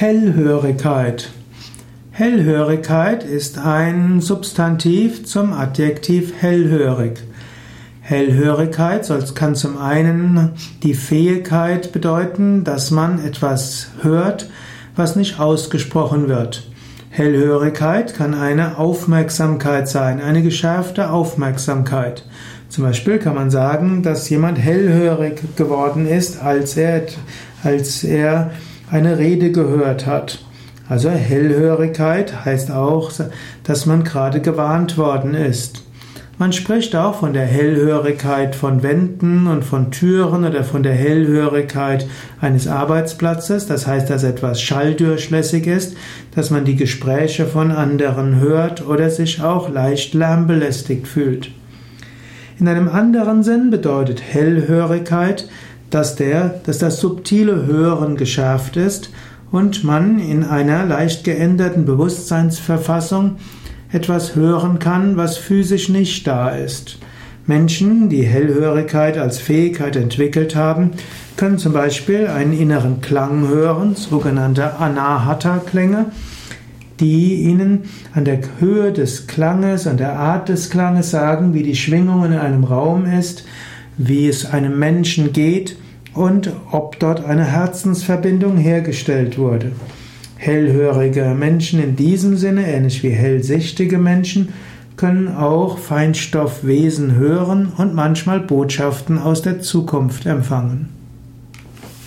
Hellhörigkeit. Hellhörigkeit ist ein Substantiv zum Adjektiv hellhörig. Hellhörigkeit kann zum einen die Fähigkeit bedeuten, dass man etwas hört, was nicht ausgesprochen wird. Hellhörigkeit kann eine Aufmerksamkeit sein, eine geschärfte Aufmerksamkeit. Zum Beispiel kann man sagen, dass jemand hellhörig geworden ist, als er, als er eine Rede gehört hat. Also Hellhörigkeit heißt auch, dass man gerade gewarnt worden ist. Man spricht auch von der Hellhörigkeit von Wänden und von Türen oder von der Hellhörigkeit eines Arbeitsplatzes. Das heißt, dass etwas schalldurchlässig ist, dass man die Gespräche von anderen hört oder sich auch leicht lärmbelästigt fühlt. In einem anderen Sinn bedeutet Hellhörigkeit, dass, der, dass das subtile Hören geschärft ist und man in einer leicht geänderten Bewusstseinsverfassung etwas hören kann, was physisch nicht da ist. Menschen, die Hellhörigkeit als Fähigkeit entwickelt haben, können zum Beispiel einen inneren Klang hören, sogenannte Anahata-Klänge, die ihnen an der Höhe des Klanges, an der Art des Klanges sagen, wie die Schwingung in einem Raum ist, wie es einem Menschen geht und ob dort eine Herzensverbindung hergestellt wurde. Hellhörige Menschen in diesem Sinne, ähnlich wie hellsichtige Menschen, können auch Feinstoffwesen hören und manchmal Botschaften aus der Zukunft empfangen.